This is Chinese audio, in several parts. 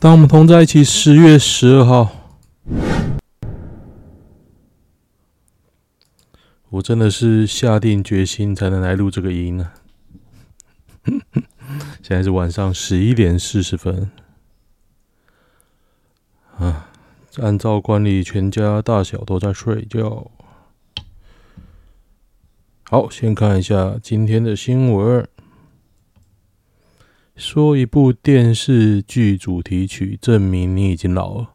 当我们同在一起，十月十二号，我真的是下定决心才能来录这个音呢。现在是晚上十一点四十分，啊，按照惯例，全家大小都在睡觉。好，先看一下今天的新闻。说一部电视剧主题曲，证明你已经老了。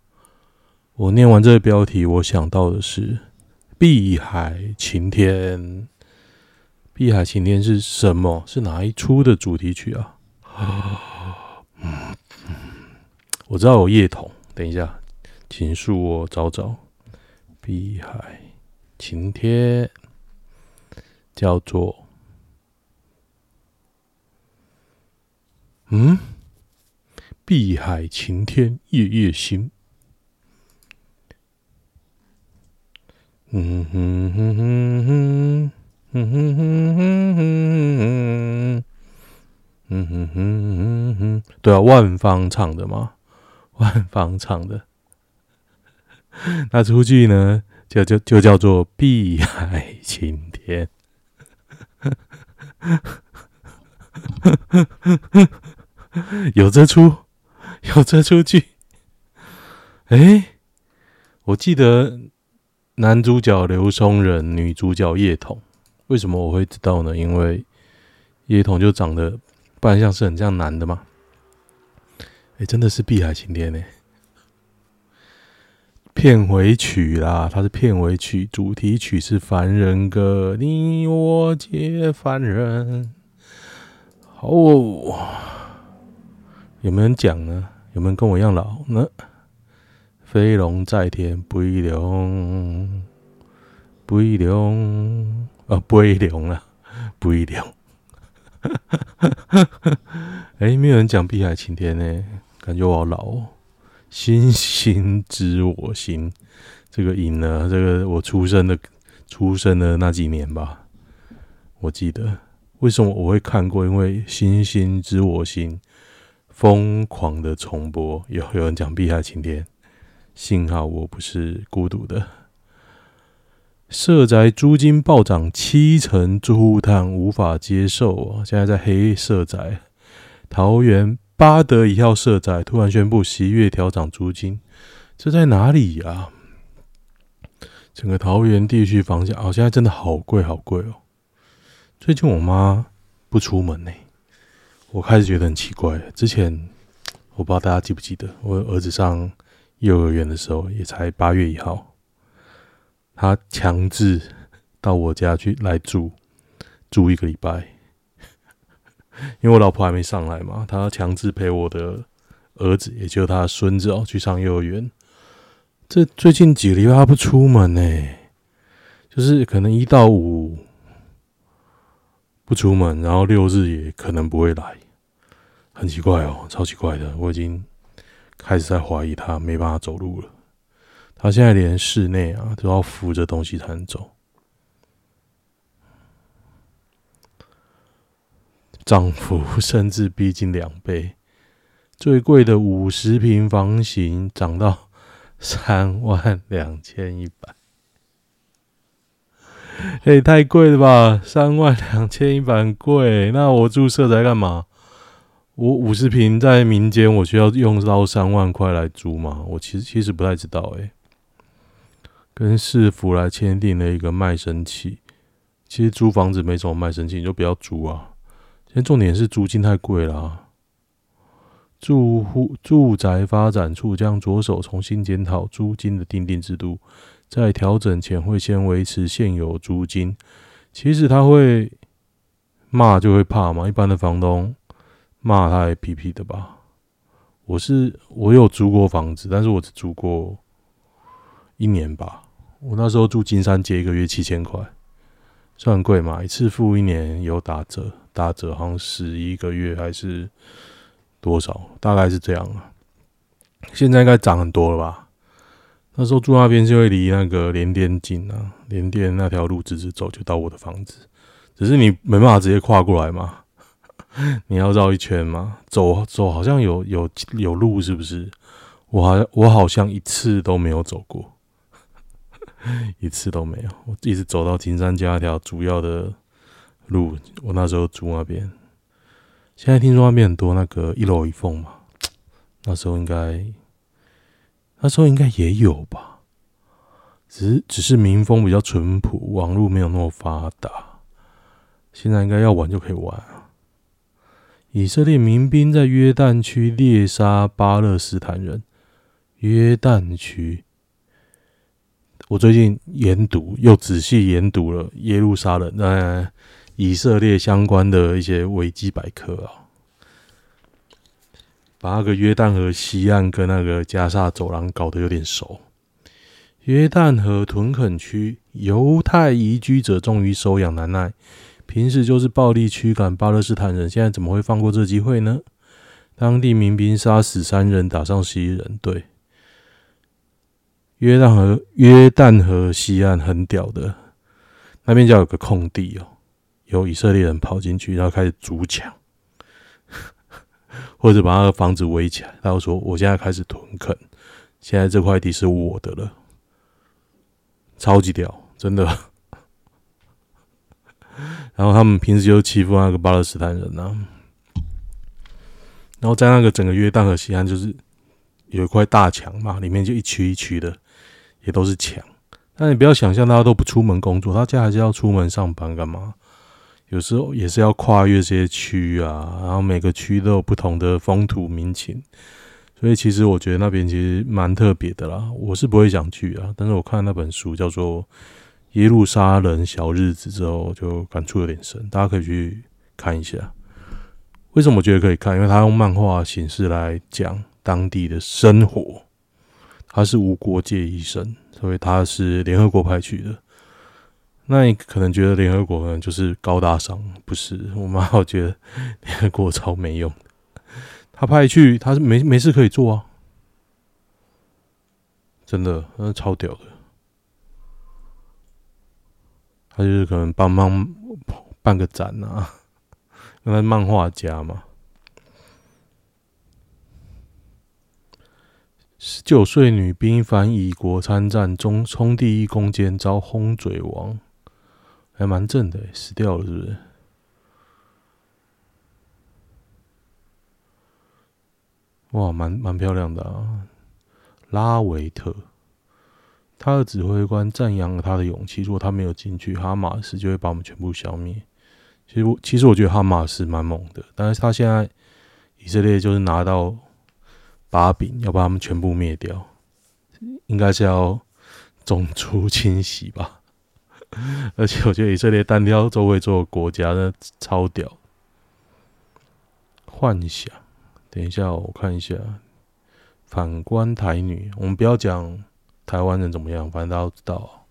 我念完这个标题，我想到的是《碧海晴天》。《碧海晴天》是什么？是哪一出的主题曲啊？我知道有叶童。等一下，请恕我找找《碧海晴天》，叫做。嗯，碧海晴天，夜夜心。嗯哼哼哼哼，嗯哼哼哼哼，嗯哼哼哼哼，对啊，万芳唱的嘛，万芳唱的。那出剧呢，就就就叫做《碧海晴天》。有这出，有这出剧。哎，我记得男主角刘松仁，女主角叶童。为什么我会知道呢？因为叶童就长得不然像是很像男的嘛。哎，真的是《碧海晴天》呢。片尾曲啦，它是片尾曲，主题曲是《凡人歌》，你我皆凡人。好哦。有没有人讲呢？有没有人跟我一样老呢？飞龙在天，飞龙，飞龙啊，飞龙啊，飞龙。哎，没有人讲《碧海晴天》呢，感觉我好老哦。星星知我心，这个音呢，这个我出生的出生的那几年吧，我记得。为什么我会看过？因为星星知我心。疯狂的重播，有有人讲《碧海晴天》，幸好我不是孤独的。社宅租金暴涨七成，住户叹无法接受哦。现在在黑社宅，桃园八德一号社宅突然宣布十一月调涨租金，这在哪里呀、啊？整个桃园地区房价哦，现在真的好贵好贵哦。最近我妈不出门呢。我开始觉得很奇怪。之前我不知道大家记不记得，我儿子上幼儿园的时候，也才八月一号，他强制到我家去来住住一个礼拜，因为我老婆还没上来嘛，他强制陪我的儿子，也就是他孙子哦，去上幼儿园。这最近几个礼拜他不出门呢，就是可能一到五不出门，然后六日也可能不会来。很奇怪哦，超奇怪的，我已经开始在怀疑他没办法走路了。他现在连室内啊都要扶着东西才能走。涨幅甚至逼近两倍，最贵的五十平房型涨到三万两千一百。哎，太贵了吧！三万两千一百贵，那我住社宅干嘛？我五十平在民间，我需要用到三万块来租吗？我其实其实不太知道诶、跟市府来签订了一个卖身契，其实租房子没什么卖身契，你就不要租啊。现在重点是租金太贵了、啊。住户住宅发展处将着手重新检讨租金的订定制度，在调整前会先维持现有租金。其实他会骂就会怕嘛，一般的房东。骂他 APP 的吧？我是我有租过房子，但是我只租过一年吧。我那时候住金山街，一个月七千块，算贵嘛？一次付一年有打折，打折好像十一个月还是多少？大概是这样啊。现在应该涨很多了吧？那时候住那边就会离那个联电近啊，联电那条路直直走就到我的房子，只是你没办法直接跨过来嘛。你要绕一圈吗？走走，好像有有有路，是不是？我好我好像一次都没有走过，一次都没有。我一直走到金山家那条主要的路，我那时候住那边。现在听说那边很多那个一楼一凤嘛，那时候应该那时候应该也有吧，只是只是民风比较淳朴，网络没有那么发达。现在应该要玩就可以玩。以色列民兵在约旦区猎杀巴勒斯坦人。约旦区，我最近研读又仔细研读了耶路撒冷、呃、以色列相关的一些维基百科啊，把那个约旦河西岸跟那个加沙走廊搞得有点熟。约旦河屯垦区犹太移居者终于收养难耐，平时就是暴力驱赶巴勒斯坦人，现在怎么会放过这机会呢？当地民兵杀死三人，打伤十一人，对。约旦河，约旦河西岸很屌的，那边就有个空地哦，有以色列人跑进去，然后开始筑墙，或者把那个房子围起来，然后说：“我现在开始屯垦，现在这块地是我的了。”超级屌，真的。然后他们平时就欺负那个巴勒斯坦人呐、啊，然后在那个整个约旦河西岸，就是有一块大墙嘛，里面就一区一区的。也都是墙，但你不要想象大家都不出门工作，大家还是要出门上班干嘛？有时候也是要跨越这些区啊，然后每个区都有不同的风土民情，所以其实我觉得那边其实蛮特别的啦。我是不会想去啊，但是我看那本书叫做《耶路撒冷小日子》之后，就感触有点深，大家可以去看一下。为什么我觉得可以看？因为他用漫画形式来讲当地的生活。他是无国界医生，所以他是联合国派去的。那你可能觉得联合国可能就是高大上，不是？我蛮好觉得联合国超没用。他派去，他是没没事可以做啊，真的，那超屌的。他就是可能帮忙办个展啊，因为漫画家嘛。十九岁女兵反以国参战，中冲第一攻坚遭轰嘴亡，还蛮正的，死掉了是不是？哇，蛮蛮漂亮的啊！拉维特，他的指挥官赞扬了他的勇气，如果他没有进去，哈马斯就会把我们全部消灭。其实我其实我觉得哈马斯蛮猛的，但是他现在以色列就是拿到。把柄要把他们全部灭掉，应该是要种族清洗吧。而且我觉得以色列单挑周围所有国家，那超屌。幻想，等一下我看一下。反观台女，我们不要讲台湾人怎么样，反正大家都知道。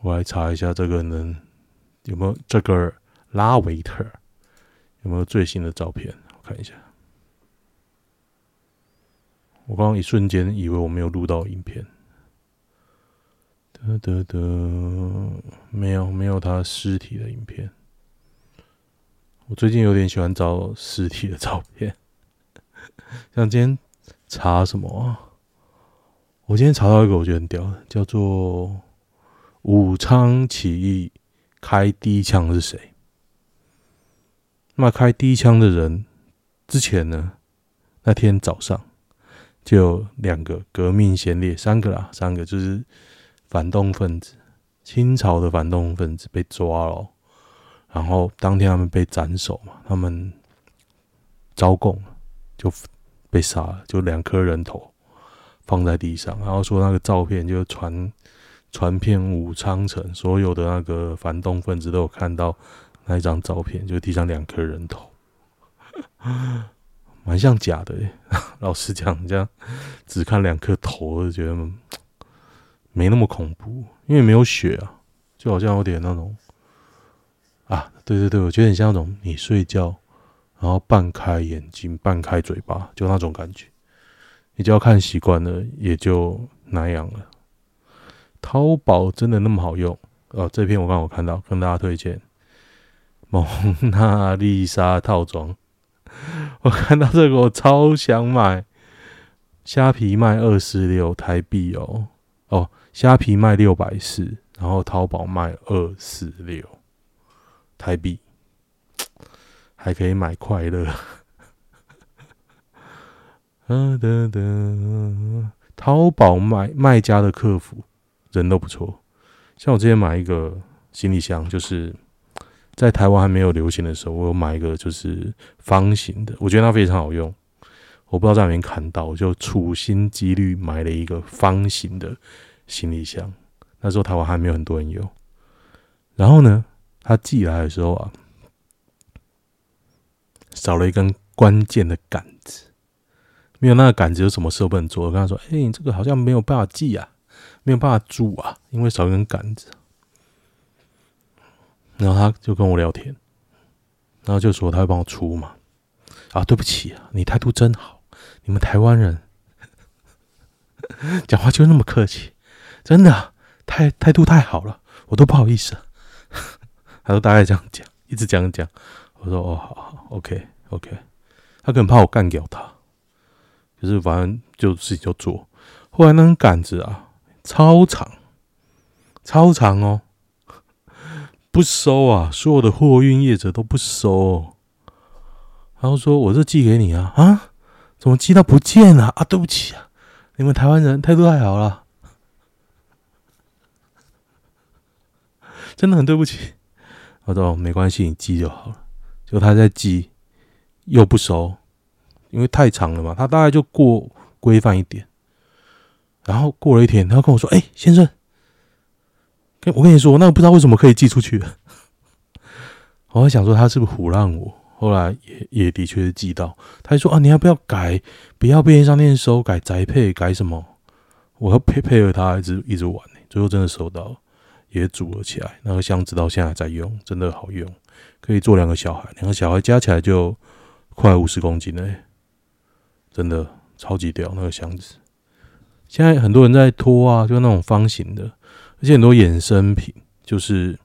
我来查一下这个人有没有这个拉维特有没有最新的照片，我看一下。我刚刚一瞬间以为我没有录到影片，得得得，没有没有他尸体的影片。我最近有点喜欢找尸体的照片，像今天查什么？我今天查到一个我觉得很屌，叫做武昌起义开第一枪是谁？那么开第一枪的人之前呢？那天早上。就有两个革命先烈，三个啦，三个就是反动分子，清朝的反动分子被抓了，然后当天他们被斩首嘛，他们招供就被杀了，就两颗人头放在地上，然后说那个照片就传传遍武昌城，所有的那个反动分子都有看到那一张照片，就地上两颗人头。蛮像假的，老实讲，这样只看两颗头，就觉得 没那么恐怖，因为没有血啊，就好像有点那种啊，对对对，我觉得很像那种你睡觉，然后半开眼睛、半开嘴巴，就那种感觉，你就要看习惯了，也就那样了。淘宝真的那么好用？哦，这篇我刚好看到，跟大家推荐蒙娜丽莎套装。我看到这个，我超想买，虾皮卖二四六台币哦，哦，虾皮卖六百四，然后淘宝卖二四六台币，还可以买快乐。啊，淘宝卖卖家的客服人都不错，像我之前买一个行李箱，就是在台湾还没有流行的时候，我有买一个就是方形的，我觉得它非常好用。我不知道在哪边看到，我就处心积虑买了一个方形的行李箱。那时候台湾还没有很多人有。然后呢，他寄来的时候啊，少了一根关键的杆，没有那个杆子，有什么事都不能做。我跟他说：“哎、你这个好像没有办法寄啊，没有办法租啊，因为少一根杆子。”然后他就跟我聊天，然后就说他会帮我出嘛。啊，对不起啊，你态度真好。你们台湾人讲话就那么客气，真的啊，态态度太好了，我都不好意思。他说大概这样讲，一直讲讲。我说哦，好好，OK OK。他可能怕我干掉他，可是反正就自己就做。后来那根杆子啊，超长，超长哦，不收啊，所有的货运业者都不收。然后说我这寄给你啊，啊。怎么寄到不见了啊？对不起啊，你们台湾人态度太好了，真的很对不起。我说没关系，你寄就好了。结果他在寄，又不收，因为太长了嘛。他大概就过规范一点。然后过了一天，他跟我说：“哎，先生，跟我跟你说，那个不知道为什么可以寄出去。” 我还想说他是不是唬烂我？后来也也的确是寄到，他就说啊，你要不要改？不要便利商店收，改宅配，改什么？我要配配合他一直一直玩，最后真的收到，也组了起来。那个箱子到现在还在用，真的好用，可以坐两个小孩，两个小孩加起来就快五十公斤了，真的超级屌那个箱子。现在很多人在拖啊，就那种方形的，而且很多衍生品，就是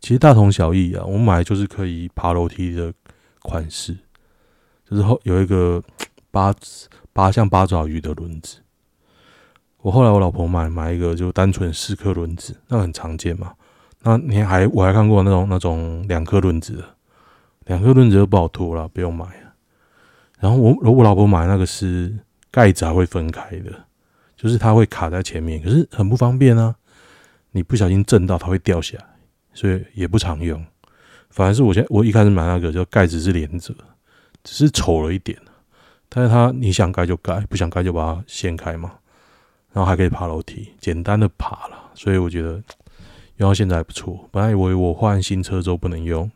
其实大同小异啊。我买就是可以爬楼梯的。款式就是后有一个八八像八爪鱼的轮子。我后来我老婆买买一个就单纯四颗轮子，那很常见嘛。那你还我还看过那种那种两颗轮子的，两颗轮子就不好拖了，不用买。然后我我老婆买那个是盖子还会分开的，就是它会卡在前面，可是很不方便啊。你不小心震到它会掉下来，所以也不常用。反而是我现在我一开始买那个，就盖子是连着，只是丑了一点。但是它你想盖就盖，不想盖就把它掀开嘛。然后还可以爬楼梯，简单的爬了。所以我觉得用到现在还不错。本来以为我换新车之后不能用，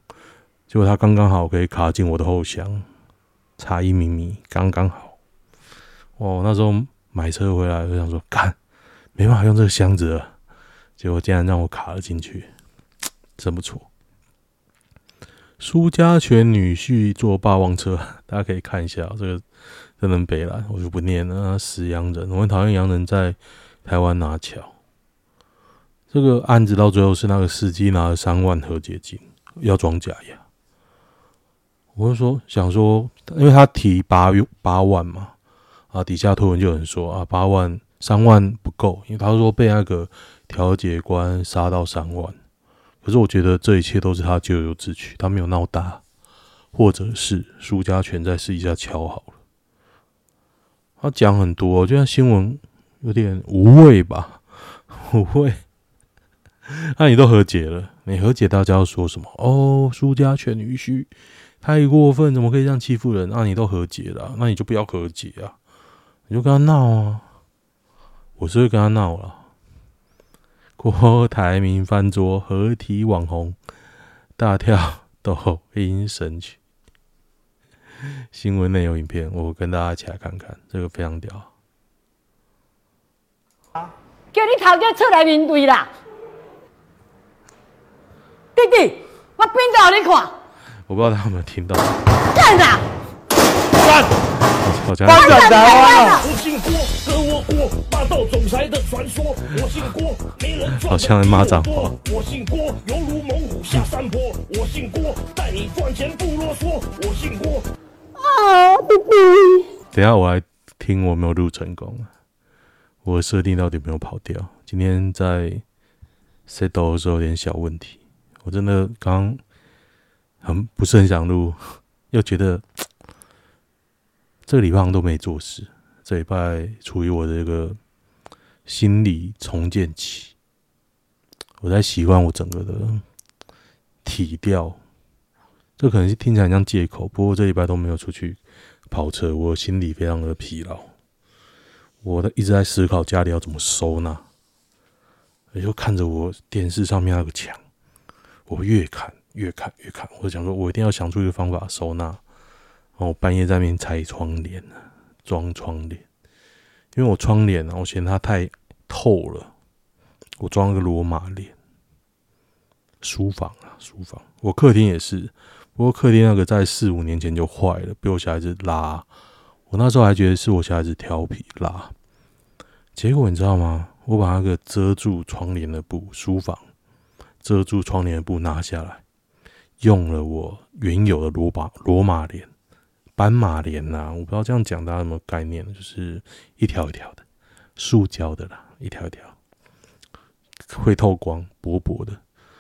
结果它刚刚好可以卡进我的后箱，差一米米刚刚好。哦，那时候买车回来我想说，干，没办法用这个箱子了，结果竟然让我卡了进去，真不错。苏家全女婿坐霸王车，大家可以看一下这个真能北了，我就不念了。死洋人，我很讨厌洋人在台湾拿桥。这个案子到最后是那个司机拿了三万和解金要装假牙，我就说想说，因为他提八八万嘛，啊底下推文就有人说啊八万三万不够，因为他说被那个调解官杀到三万。可是我觉得这一切都是他咎由自取，他没有闹大，或者是苏家全在私底下敲好了。他讲很多，我觉得新闻有点无味吧，无味。那你都和解了，你和解，大家要说什么？哦，苏家全女婿太过分，怎么可以这样欺负人？那你都和解了，那你就不要和解啊，你就跟他闹啊。我是会跟他闹了。郭台铭翻桌，合体网红大跳抖音神曲。新闻内有影片，我跟大家一起来看看，这个非常屌。叫你头家出来面对啦，弟弟，我变到你看。我不知道他有没有听到。站长，站。好像。好像骂脏话。我姓郭，犹如猛虎下山坡。我姓郭，带你赚钱不啰嗦。我姓郭。啊，弟弟。等下我来听我没有录成功啊？我的设定到底有没有跑掉？今天在 settle 的时候有点小问题，我真的刚很不是很想录，又觉得 这个礼拜都没做事，这礼拜处于我的一个心理重建期，我在习惯我整个的体调，这可能是听起来像借口，不过这礼拜都没有出去跑车，我心里非常的疲劳。我的一直在思考家里要怎么收纳，也就看着我电视上面那个墙，我越看越看越看，我就想说，我一定要想出一个方法收纳。然后我半夜在那边拆窗帘，装窗帘，因为我窗帘啊，我嫌它太透了，我装了个罗马帘。书房啊，书房，我客厅也是，不过客厅那个在四五年前就坏了，被我小孩子拉。我那时候还觉得是我小孩子调皮拉，结果你知道吗？我把那个遮住窗帘的布，书房遮住窗帘的布拿下来，用了我原有的罗马罗马帘、斑马帘呐，我不知道这样讲大家有没有概念，就是一条一条的，塑胶的啦，一条一条，会透光，薄薄的，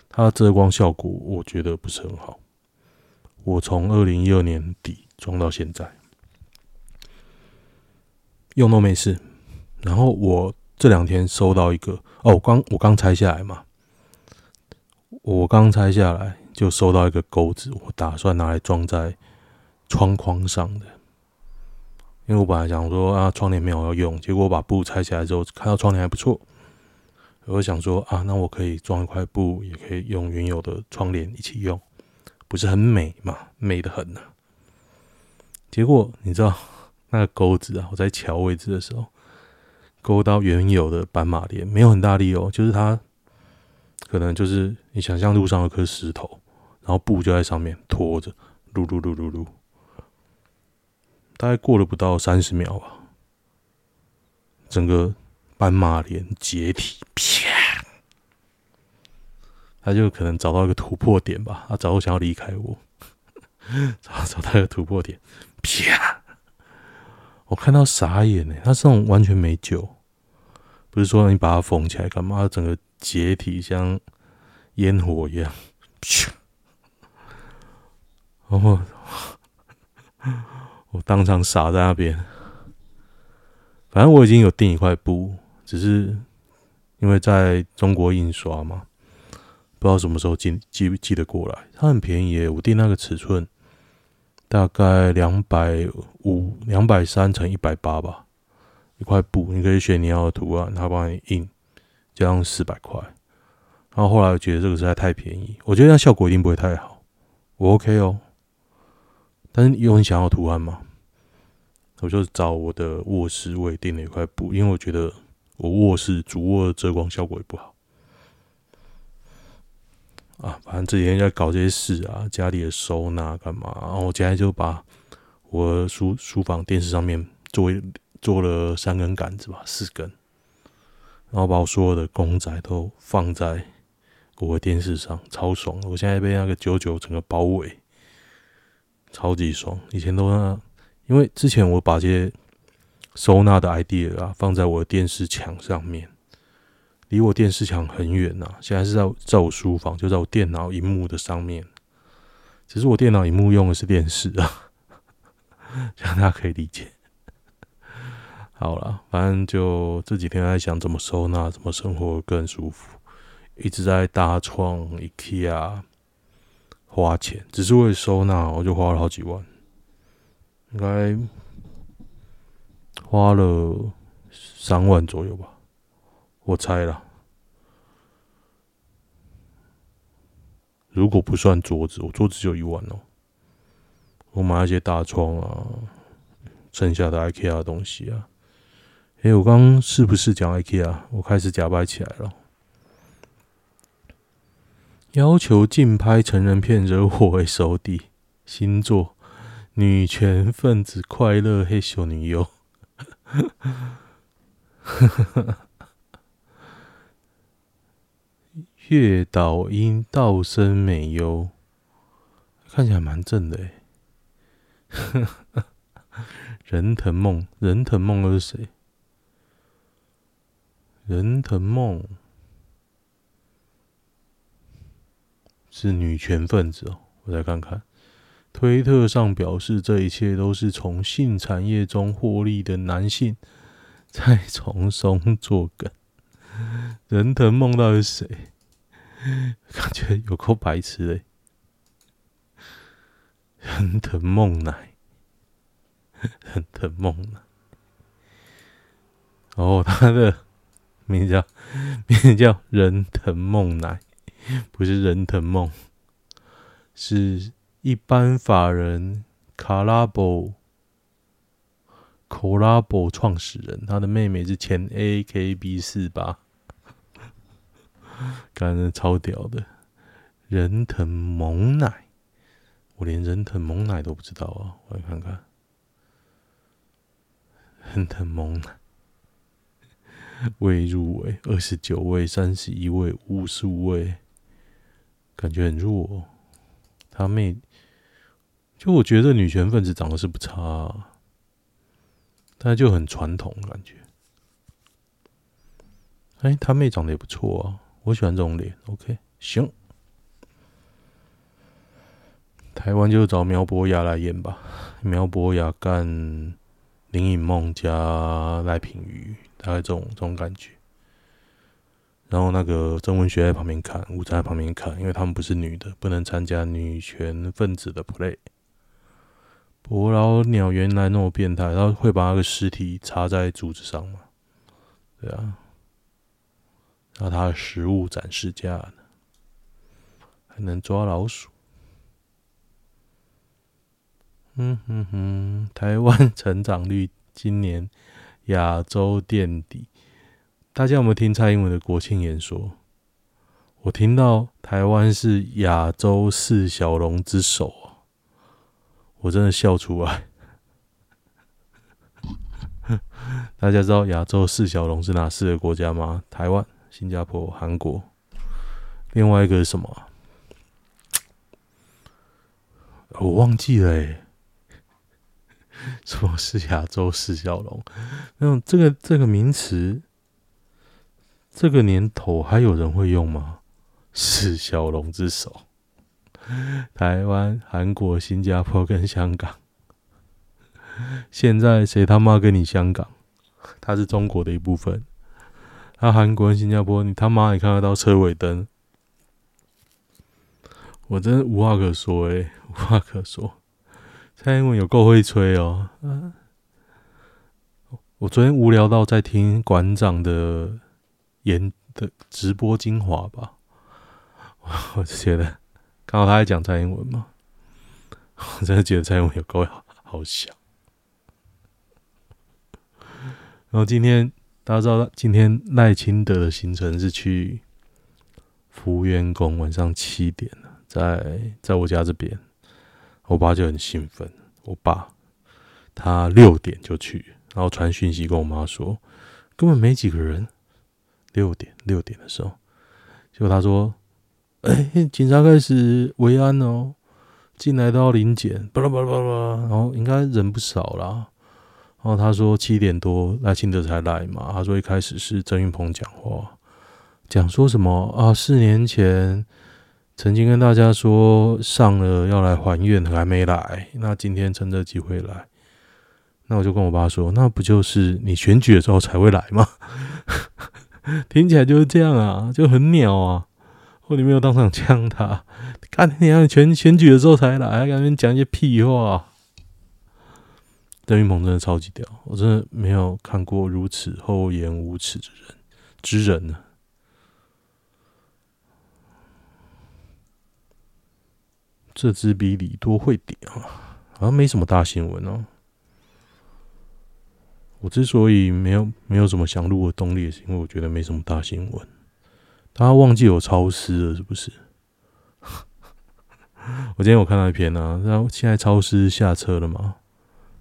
它的遮光效果我觉得不是很好。我从二零一二年底装到现在。用都没事，然后我这两天收到一个哦，我刚我刚拆下来嘛，我刚拆下来就收到一个钩子，我打算拿来装在窗框上的，因为我本来想说啊，窗帘没有要用，结果我把布拆下来之后，看到窗帘还不错，我想说啊，那我可以装一块布，也可以用原有的窗帘一起用，不是很美嘛？美的很呢、结果你知道？那个钩子啊，我在乔位置的时候，勾到原有的斑马帘，没有很大力哦，就是它可能就是你想象路上有颗石头，然后布就在上面拖着，噜噜噜噜噜，大概过了不到三十秒吧，整个斑马帘解体，啪！他就可能找到一个突破点吧，他早就想要离开我，找找到一个突破点，啪！我看到傻眼呢，它这种完全没救，不是说你把它缝起来干嘛？整个解体像烟火一样，后 我当场傻在那边。反正我已经有订一块布，只是因为在中国印刷嘛，不知道什么时候寄寄寄得过来。它很便宜，我订那个尺寸。大概两百五、两百三乘一百八吧，一块布，你可以选你要的图案，他帮你印，这样四百块。然后后来我觉得这个实在太便宜，我觉得那效果一定不会太好。我 OK 哦，但是有很想要图案吗？我就找我的卧室，我也订了一块布，因为我觉得我卧室主卧的遮光效果也不好。啊，反正这几天在搞这些事啊，家里的收纳干嘛？然后我今天就把我书书房电视上面做做了三根杆子吧，四根，然后把我所有的公仔都放在我的电视上，超爽！我现在被那个九九整个包围，超级爽。以前都那，因为之前我把这些收纳的 idea 啊放在我的电视墙上面。离我电视墙很远呐、现在是在在我书房，就在我电脑荧幕的上面。其实我电脑荧幕用的是电视啊，这样大家可以理解。好了，反正就这几天在想怎么收纳，怎么生活更舒服，一直在搭创、IKEA 花钱，只是为了收纳，我就花了好几万，应该花了三万左右吧。我猜了，如果不算桌子，我桌子就一万哦。我买一些大窗啊，剩下的 IKEA 的东西啊。哎，我刚刚是不是讲 IKEA？我开始假掰起来了。要求禁拍成人片，惹火为收弟。星座女权分子，快乐黑小女友。月岛音道生美优，看起来蛮正的诶。人藤梦，人藤梦又是谁？人藤梦是女权分子哦，我再看看。推特上表示，这一切都是从性产业中获利的男性 在从中作梗。人藤梦到底是谁？感觉有够白痴嘞！人藤梦乃，人藤梦乃。哦，他的名字叫名字叫人藤梦乃，不是人藤梦，是一般法人卡拉博 Collabo 创始人，他的妹妹是前 AKB 四八。感觉超屌的，人藤萌乃，我连人藤萌乃都不知道啊！我来看看，人藤萌乃未入围，二十九位、三十一位、五十五位，感觉很弱哦。他妹，就我觉得女权分子长得是不差啊，但就很传统感觉。哎，他妹长得也不错啊。我喜欢这种脸，OK，行。台湾就找苗博雅来演吧，苗博雅干林颖梦加赖品瑜，大概这种这种感觉。然后那个曾文学在旁边看，吴在旁边看，因为他们不是女的，不能参加女权分子的 play。伯劳鸟原来那么变态，他会把那个尸体插在柱子上吗？对啊。那他的食物展示架呢？还能抓老鼠？嗯哼哼，台湾成长率今年亚洲垫底。大家有没有听蔡英文的国庆演说？我听到台湾是亚洲四小龙之首，我真的笑出来。大家知道亚洲四小龙是哪四个国家吗？台湾。新加坡、韩国，另外一个是什么？我忘记了诶。什么是亚洲四小龙？那种这个这个名词，这个年头还有人会用吗？四小龙之首，台湾、韩国、新加坡跟香港。现在谁他妈跟你香港？它是中国的一部分。那韩国、新加坡，你他妈也看得到车尾灯？我真无话可说诶，无话可说。蔡英文有够会吹哦！我昨天无聊到在听馆长的演的直播精华吧，我就觉得刚好他在讲蔡英文嘛，我真的觉得蔡英文有够好，好笑。然后今天。大家知道，今天赖清德的行程是去福元宫，晚上七点在在我家这边，我爸就很兴奋。我爸他六点就去，然后传讯息跟我妈说，根本没几个人。六点六点的时候，结果他说：“哎、警察开始维安哦，进来都要临检，巴拉巴拉巴拉，然后应该人不少啦。”然后他说七点多赖清德才来嘛。他说一开始是郑云鹏讲话，讲说什么啊？四年前曾经跟大家说上了要来还愿，还没来。那今天趁这机会来，那我就跟我爸说，那不就是你选举的时候才会来吗？听起来就是这样啊，就很鸟啊。我你没有当场呛他，看你要选选举的时候才来，还敢讲一些屁话。邓云鹏真的超级屌，我真的没有看过如此厚颜无耻之人之人呢。这支比李多会点啊，好像没什么大新闻哦。我之所以没有没有什么想录的动力，是因为我觉得没什么大新闻。大家忘记有超市了是不是？我今天有看到一篇啊，然后现在超市下车了嘛？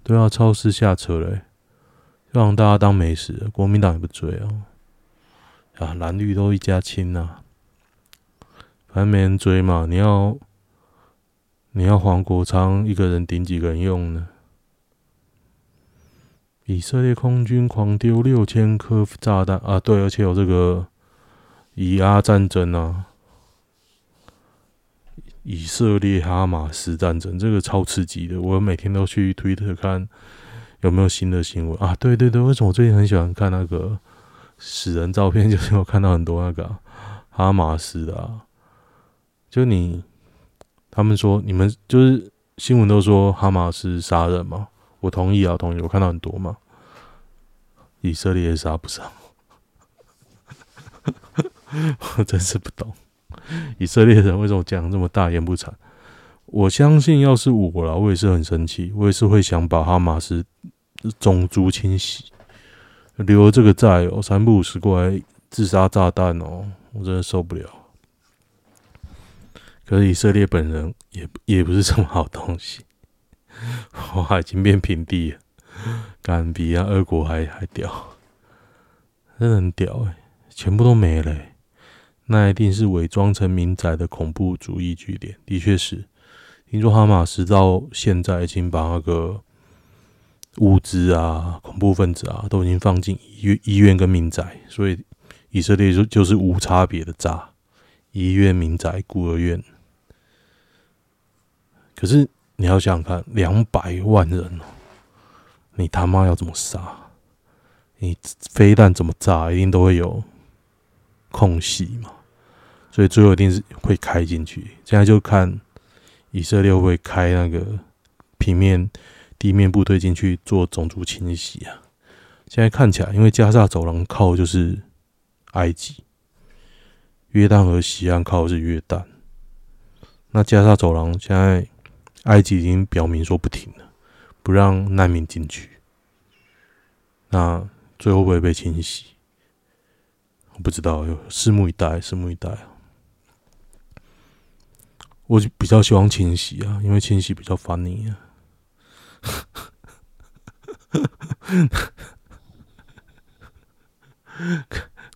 对啊，超市下车嘞，让大家当美食。国民党也不追哦，啊，蓝绿都一家亲呐，反正没人追嘛。你要你要黄国昌一个人顶几个人用呢？以色列空军狂丢六千颗炸弹啊！对，而且有这个以阿战争啊，以色列哈马斯战争，这个超刺激的。我每天都去推特看有没有新的新闻啊！对对对，为什么我最近很喜欢看那个死人照片？就是我看到很多那个哈马斯的啊，就你他们说你们就是新闻都说哈马斯杀人嘛？我同意啊，同意。我看到很多嘛，以色列也杀不上，我真是不懂以色列人为什么讲这么大言不惭。我相信，要是我啦，我也是很生气，我也是会想把哈马斯种族清洗，留这个债哦，三不五时过来自杀炸弹哦，我真的受不了。可是以色列本人也也不是什么好东西。哇，已经变平地了，敢比啊，俄国还还屌，真的很屌哎，全部都没了，那一定是伪装成民宅的恐怖主义据点。的确是，听说哈马斯到现在已经把那个物资啊、恐怖分子啊都已经放进医院、医院跟民宅，所以以色列就就是无差别的炸医院、民宅、孤儿院。可是。你要想想看，两百万人哦，你他妈要怎么杀？你飞弹怎么炸？一定都会有空隙嘛，所以最后一定是会开进去。现在就看以色列会不会开那个平面地面部队进去做种族清洗啊。现在看起来，因为加沙走廊靠就是埃及，约旦河西岸靠的是约旦，那加沙走廊现在。埃及已经表明说不停了，不让难民进去。那最后会不会被清洗？我不知道，拭目以待，拭目以待。我比较喜欢清洗啊，因为清洗比较烦你啊。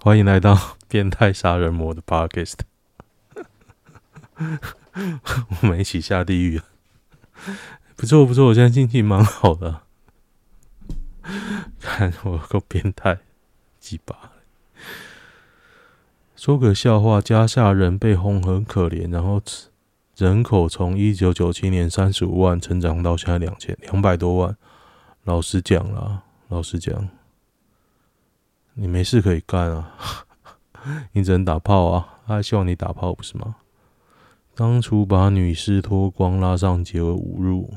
欢迎来到变态杀人魔的 Podcast，我们一起下地狱。不错不错，我现在心情蛮好的。看我够变态，鸡巴。说个笑话：加下人被轰很可怜，然后人口从一九九七年三十五万成长到现在两千两百多万。老实讲啦，老实讲，你没事可以干啊，你只能打炮啊，他还希望你打炮不是吗？当初把女尸脱光拉上街而侮辱，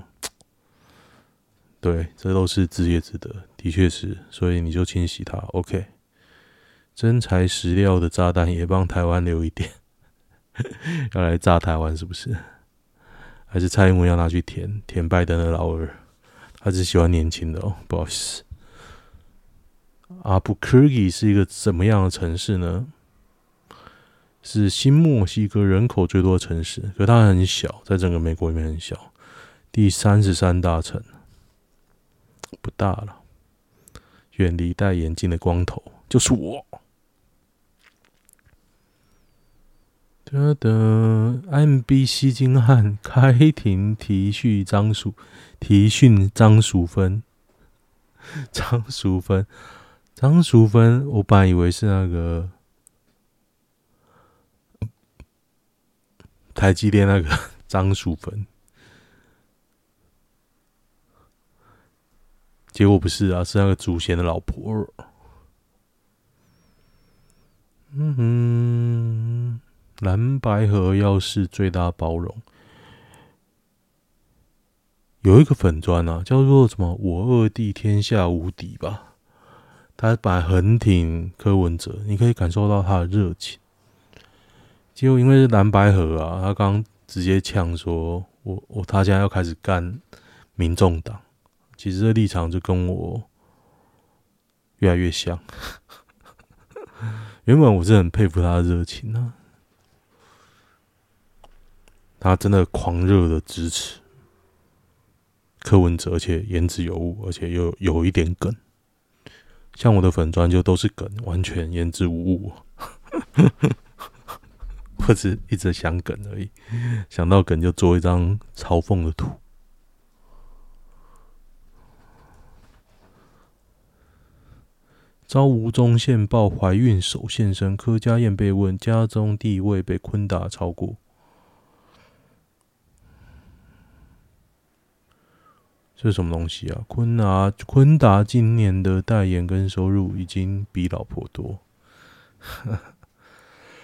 对，这都是自业自得，的确是，所以你就清洗它，OK。真材实料的炸弹也帮台湾留一点，要来炸台湾是不是？还是蔡英文要拿去填填拜登的老二？他只喜欢年轻的哦，不好意思。阿布科吉是一个怎么样的城市呢？是新墨西哥人口最多的城市，可它很小，在整个美国里面很小，第三十三大城，不大了。远离戴眼镜的光头就是我。得得，MB 西京汉开庭提讯张淑，提讯张淑芬，张淑芬，张淑芬，我本来以为是那个。台积电那个张淑芬，结果不是啊，是那个祖先的老婆。嗯哼，蓝白河要是最大包容，有一个粉砖啊，叫做什么“我二弟天下无敌”吧，他本来很挺柯文哲，你可以感受到他的热情。就因为是蓝白河啊，他刚直接呛说我我他现在要开始干民众党，其实这立场就跟我越来越像。原本我是很佩服他的热情啊，他真的狂热的支持柯文哲，而且言之有物，而且又有一点梗。像我的粉专就都是梗，完全言之无物。或者一直想梗而已，想到梗就做一张嘲讽的图。遭吴宗宪爆怀孕首现身，柯佳嬿被问家中地位被坤达超过。这是什么东西啊？坤达坤达今年的代言跟收入已经比老婆多。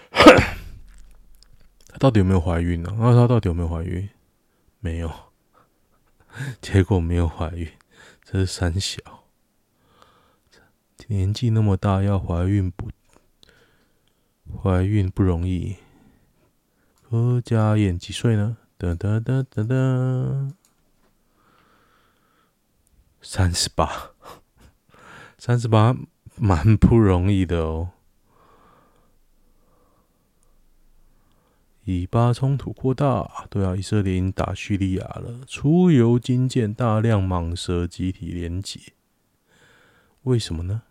他到底有没有怀孕呢？那他到底有没有怀孕？没有，结果没有怀孕，这是三小。年纪那么大要怀孕不怀孕不容易。柯佳嬿几岁呢？哒哒哒哒哒，三十八，三十八，蛮不容易的哦。以巴冲突扩大，对啊，以色列已经打叙利亚了。出游军舰大量蟒蛇集体连结，为什么呢？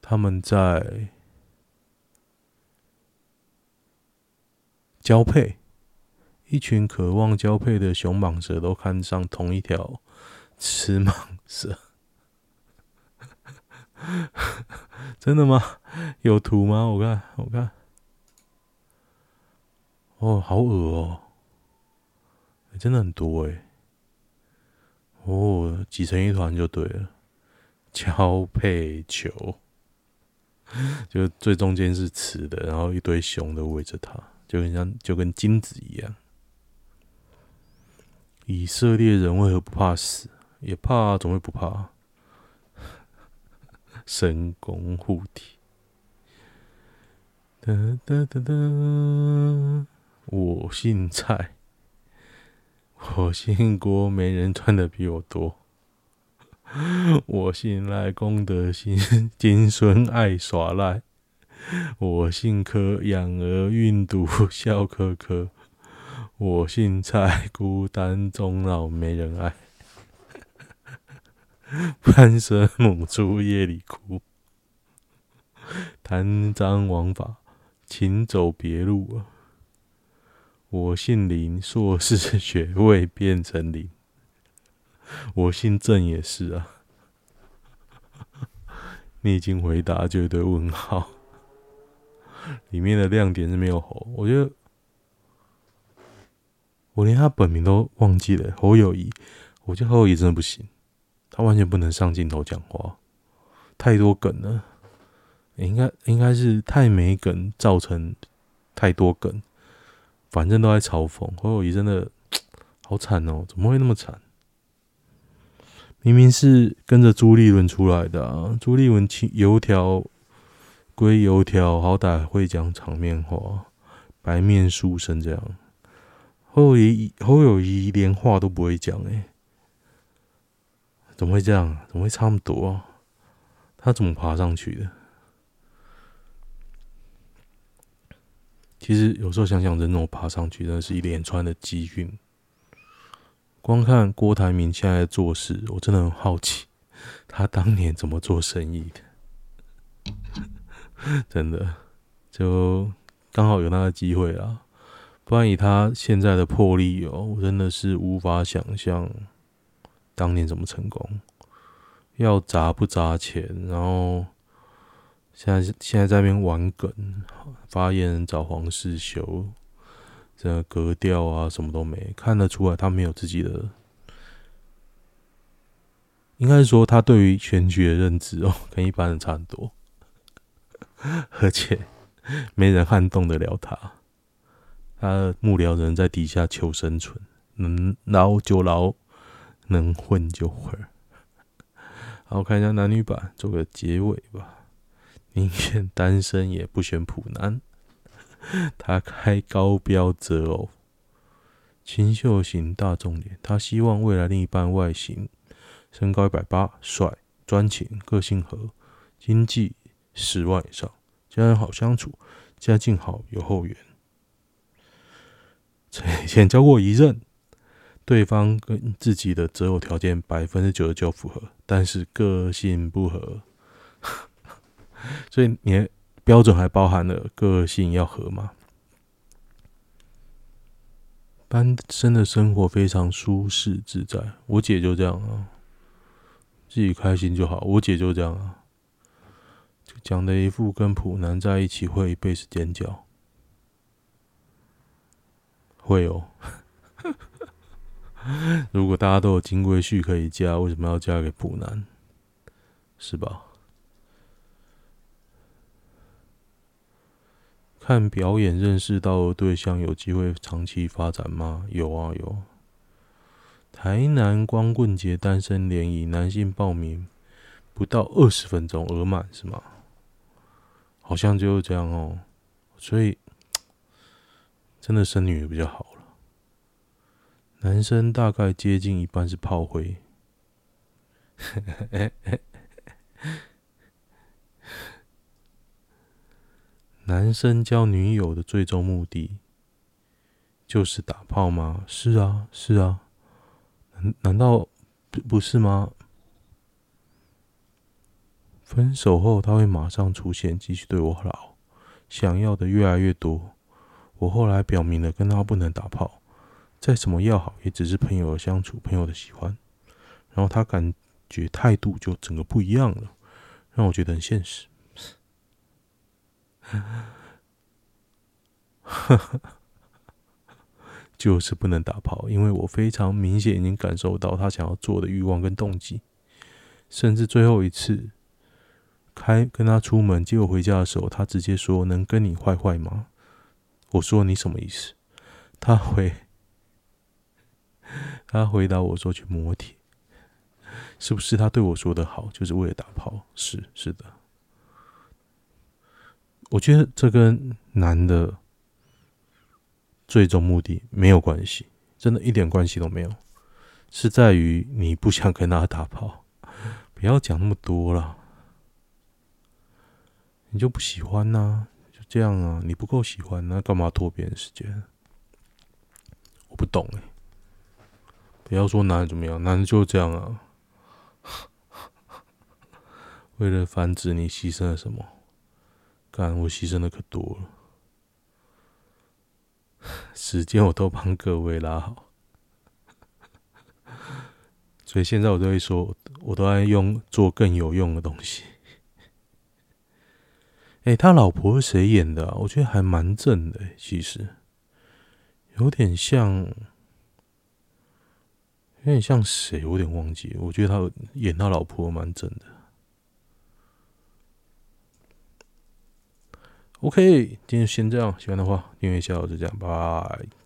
他们在交配，一群渴望交配的雄蟒蛇都看上同一条雌蟒蛇。真的吗？有图吗？我看，我看。哦，好恶哦、真的很多哎。哦，挤成一团就对了。交配球，就最中间是雌的，然后一堆雄的围着它，就很像，就跟精子一样。以色列人为何不怕死？也怕啊，怎么会不怕？神功护体，哒哒哒哒，我姓蔡，我姓郭，没人赚的比我多。我姓赖，功德心，金孙爱耍赖。我姓柯，养儿运毒，笑柯柯。我姓蔡，孤单终老，没人爱。半生母猪夜里哭，贪赃枉法，请走别路啊。我姓林，硕士学位变成林。我姓郑也是啊。你已经回答就一堆问号，里面的亮点是没有侯。我觉得我连他本名都忘记了，侯友谊。我觉得侯友谊真的不行。他完全不能上镜头讲话，太多梗了。应该应该是太没梗，造成太多梗。反正都在嘲讽。侯友谊真的 好惨哦，怎么会那么惨？明明是跟着朱立伦出来的！朱立伦油条归油条，好歹会讲场面话，白面书生这样。侯友谊侯友谊连话都不会讲哎。怎么会这样？怎么会差那么多啊？他怎么爬上去的？其实有时候想想，人怎么爬上去，真的是一连串的机运。光看郭台铭现在做事，我真的很好奇，他当年怎么做生意的？真的，就刚好有那个机会啦。不然以他现在的魄力哦，我真的是无法想象。当年怎么成功？要砸不砸钱？然后现在现在在那边玩梗，发言人找黄世修，这格调啊什么都没，看得出来他没有自己的，应该是说他对于选举的认知哦，跟一般人差很多，而且没人撼动得了他，他幕僚人在底下求生存，能捞就捞。能混就混，好，看一下男女版，做个结尾吧。宁愿单身也不选普男。他开高标择偶，清秀型大众脸。他希望未来另一半外形，身高一百八，帅、专情、个性和，经济十万以上，家人好相处，家境好，有后援。以前交过一任。对方跟自己的择偶条件百分之九十九符合，但是个性不合，所以你的标准还包含了个性要合吗？单身的生活非常舒适自在，我姐就这样啊，自己开心就好。我姐就这样啊，就讲的一副跟普男在一起会一辈子尖叫，会哦。如果大家都有金龟婿可以嫁，为什么要嫁给普男？是吧？看表演认识到的对象有机会长期发展吗？有啊，有。台南光棍节单身联谊，男性报名不到二十分钟额满是吗？好像就是这样哦。所以真的生女比较好了。男生大概接近一半是炮灰。男生交女友的最终目的就是打炮吗？是啊，是啊。难难道不是吗？分手后他会马上出现，继续对我好，想要的越来越多。我后来表明了跟他不能打炮，再怎么要好也只是朋友的相处，朋友的喜欢。然后他感觉态度就整个不一样了，让我觉得很现实。就是不能打炮，因为我非常明显已经感受到他想要做的欲望跟动机，甚至最后一次开跟他出门接我回家的时候，他直接说：“能跟你坏坏吗？”我说：“你什么意思？”他回他回答我说：“去摩铁。”是不是他对我说的好就是为了打炮？是是的。我觉得这跟男的最终目的没有关系，真的一点关系都没有，是在于你不想跟他打炮。不要讲那么多了，你就不喜欢呐、就这样啊，你不够喜欢，那干嘛拖别人时间？我不懂哎、不要说男的怎么样，男的就这样啊，为了繁殖你牺牲了什么？干，我牺牲的可多了，时间我都帮各位拉好，所以现在我都会说，我都在用做更有用的东西。哎，他老婆是谁演的啊？我觉得还蛮正的，其实有点像，有点像谁？我有点忘记。我觉得他演他老婆蛮正的。OK，今天先这样。喜欢的话，订阅一下，我就这样，拜拜。